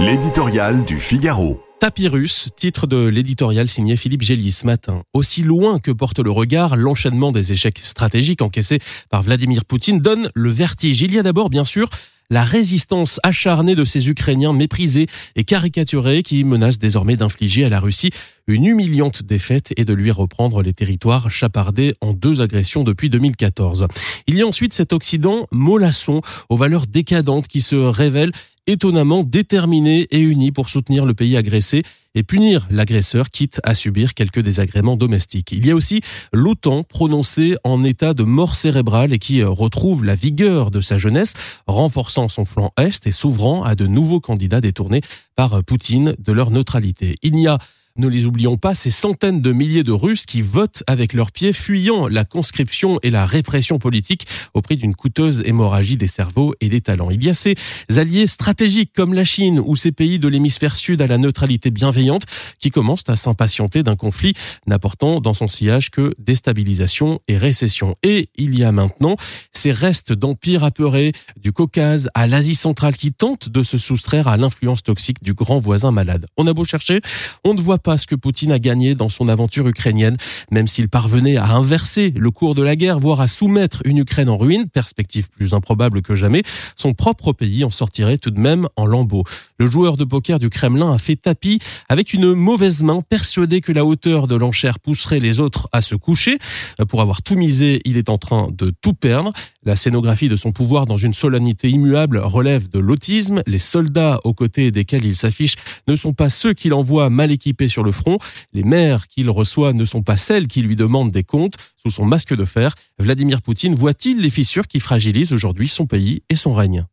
L'éditorial du Figaro. Tapirus, titre de l'éditorial signé Philippe Gély ce matin. Aussi loin que porte le regard, l'enchaînement des échecs stratégiques encaissés par Vladimir Poutine donne le vertige. Il y a d'abord, bien sûr, la résistance acharnée de ces Ukrainiens méprisés et caricaturés qui menacent désormais d'infliger à la Russie une humiliante défaite et de lui reprendre les territoires chapardés en deux agressions depuis 2014. Il y a ensuite cet Occident mollasson aux valeurs décadentes qui se révèle étonnamment déterminé et uni pour soutenir le pays agressé et punir l'agresseur, quitte à subir quelques désagréments domestiques. Il y a aussi l'OTAN prononcé en état de mort cérébrale et qui retrouve la vigueur de sa jeunesse, renforçant son flanc Est et s'ouvrant à de nouveaux candidats détournés par Poutine de leur neutralité. Il n'y a ne les oublions pas, ces centaines de milliers de Russes qui votent avec leurs pieds, fuyant la conscription et la répression politique au prix d'une coûteuse hémorragie des cerveaux et des talents. Il y a ces alliés stratégiques comme la Chine ou ces pays de l'hémisphère sud à la neutralité bienveillante qui commencent à s'impatienter d'un conflit n'apportant dans son sillage que déstabilisation et récession. Et il y a maintenant ces restes d'empires apeurés du Caucase à l'Asie centrale qui tentent de se soustraire à l'influence toxique du grand voisin malade. On a beau chercher, on ne voit pas ce que Poutine a gagné dans son aventure ukrainienne, même s'il parvenait à inverser le cours de la guerre, voire à soumettre une Ukraine en ruine, perspective plus improbable que jamais, son propre pays en sortirait tout de même en lambeaux. Le joueur de poker du Kremlin a fait tapis avec une mauvaise main, persuadé que la hauteur de l'enchère pousserait les autres à se coucher. Pour avoir tout misé, il est en train de tout perdre. La scénographie de son pouvoir dans une solennité immuable relève de l'autisme. Les soldats aux côtés desquels il s'affiche ne sont pas ceux qu'il envoie mal équipés sur le front. Les mères qu'il reçoit ne sont pas celles qui lui demandent des comptes. Sous son masque de fer, Vladimir Poutine voit-il les fissures qui fragilisent aujourd'hui son pays et son règne?